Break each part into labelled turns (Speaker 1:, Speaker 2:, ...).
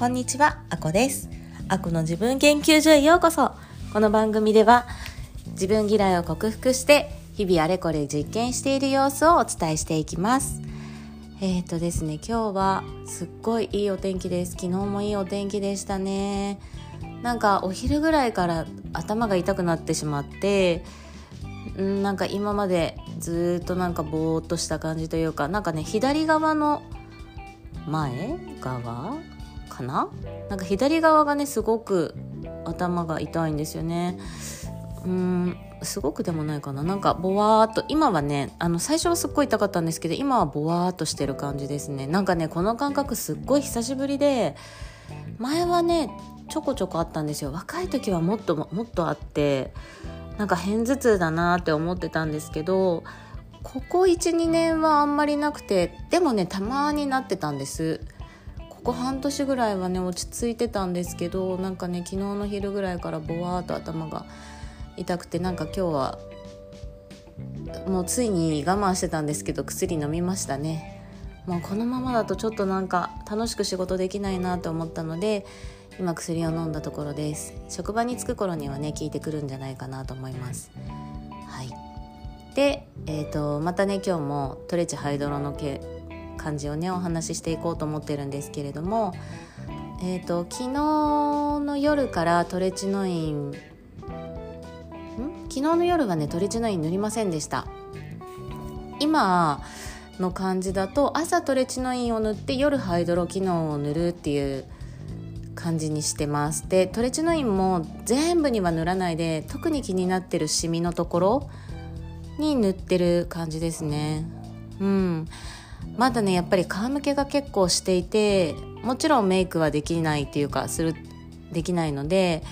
Speaker 1: こんにちは、あこです。あこの自分研究所へようこそ。この番組では自分嫌いを克服して日々あれこれ実験している様子をお伝えしていきます。えっ、ー、とですね、今日はすっごいいいお天気です。昨日もいいお天気でしたね。なんかお昼ぐらいから頭が痛くなってしまって、んなんか今までずっとなんかぼーっとした感じというかなんかね左側の前側かな？なんか左側がねすごく頭が痛いんですよね。うんすごくでもないかな。なんかボワーっと今はねあの最初はすっごい痛かったんですけど今はボワーっとしてる感じですね。なんかねこの感覚すっごい久しぶりで前はねちょこちょこあったんですよ。若い時はもっともっとあってなんか片頭痛だなって思ってたんですけどここ12年はあんまりなくてでもねたまになってたんです。ここ半年ぐらいはね落ち着いてたんですけどなんかね昨日の昼ぐらいからボワーっと頭が痛くてなんか今日はもうついに我慢してたんですけど薬飲みましたね。もうこのままだとちょっとなんか楽しく仕事できないなと思ったので今薬を飲んだところです。職場に着く頃にはね効いてくるんじゃないかなと思います。はい。で、えーと、またね今日もトレチハイドロの感じをねお話ししていこうと思ってるんですけれどもえーと、昨日の夜からトレチノインん？昨日の夜はねトレチノイン塗りませんでした。今の感じだと朝トレチノインを塗って夜ハイドロ機能を塗るっていう感じにしてます。でトレチノインも全部には塗らないで特に気になってるシミのところに塗ってる感じですね。うん。まだねやっぱり皮むけが結構していてもちろんメイクはできないっていうかするできないので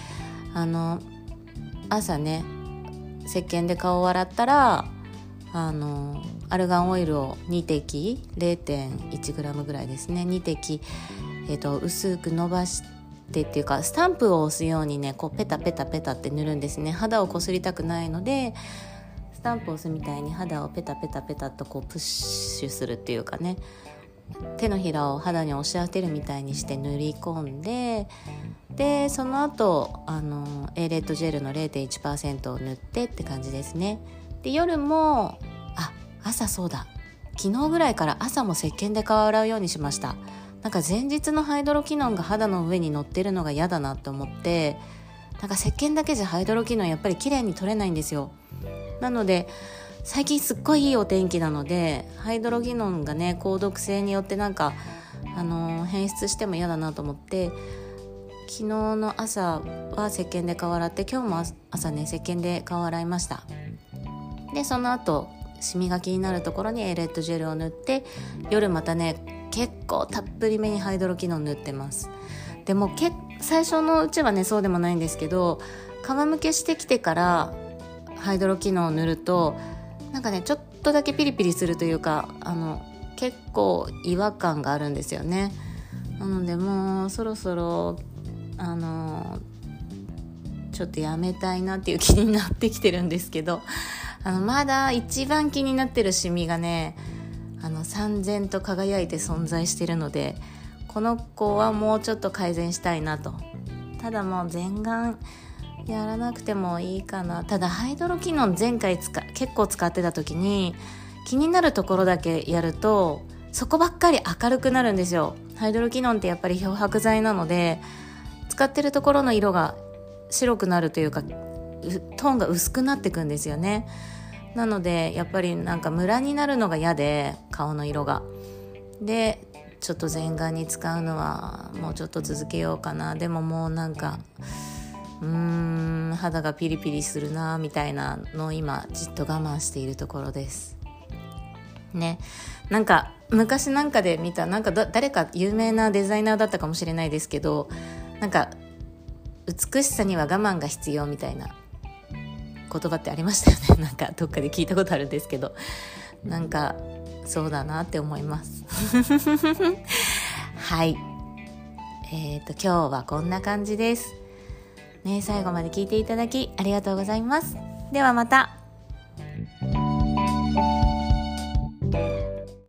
Speaker 1: あの朝ね石鹸で顔を洗ったらあのアルガンオイルを2滴 0.1g ぐらいですね2滴、えーと薄く伸ばしてってっていうかスタンプを押すようにねこうペタペタペタって塗るんですね。肌をこすりたくないのでスタンプ押すみたいに肌をペタペタペタとこうプッシュするっていうかね。手のひらを肌に押し当てるみたいにして塗り込んででその後あの A レッドジェルの0.1%を塗ってって感じですね。で夜もあ朝そうだ。昨日ぐらいから朝も石鹸で顔洗うようにしました。なんか前日のハイドロキノンが肌の上に乗ってるのが嫌だなって思ってなんか石鹸だけじゃハイドロキノンやっぱり綺麗に取れないんですよ。なので最近すっごいいいお天気なのでハイドロキノンがね高毒性によってなんかあのー、変質しても嫌だなと思って昨日の朝は石鹸で顔洗って今日も朝ね石鹸で顔洗いました。でその後シミが気になるところにエレットジェルを塗って夜またね結構たっぷりめにハイドロキノン塗ってます。でもけ最初のうちはねそうでもないんですけど皮むけしてきてからハイドロキノンを塗るとなんかねちょっとだけピリピリするというかあの結構違和感があるんですよね。なのでもうそろそろあのちょっとやめたいなっていう気になってきてるんですけどあのまだ一番気になってるシミがねあの三千と輝いて存在してるのでこの子はもうちょっと改善したいなと。ただもう全顔やらなくてもいいかな。ただハイドロキノン前回使結構使ってた時に気になるところだけやるとそこばっかり明るくなるんですよ。ハイドロキノンってやっぱり漂白剤なので使ってるところの色が白くなるというかトーンが薄くなってくんですよね。なのでやっぱりなんかムラになるのが嫌で顔の色が。でちょっと全顔に使うのはもうちょっと続けようかな。でももうなんかうーん肌がピリピリするなみたいなのを今じっと我慢しているところです。ね。なんか昔なんかで見たなんか誰か有名なデザイナーだったかもしれないですけどなんか美しさには我慢が必要みたいな言葉ってありましたよね。なんかどっかで聞いたことあるんですけど。なんかそうだなって思います。はい。えっ、ー、と今日はこんな感じです。ね最後まで聞いていただきありがとうございます。ではまた。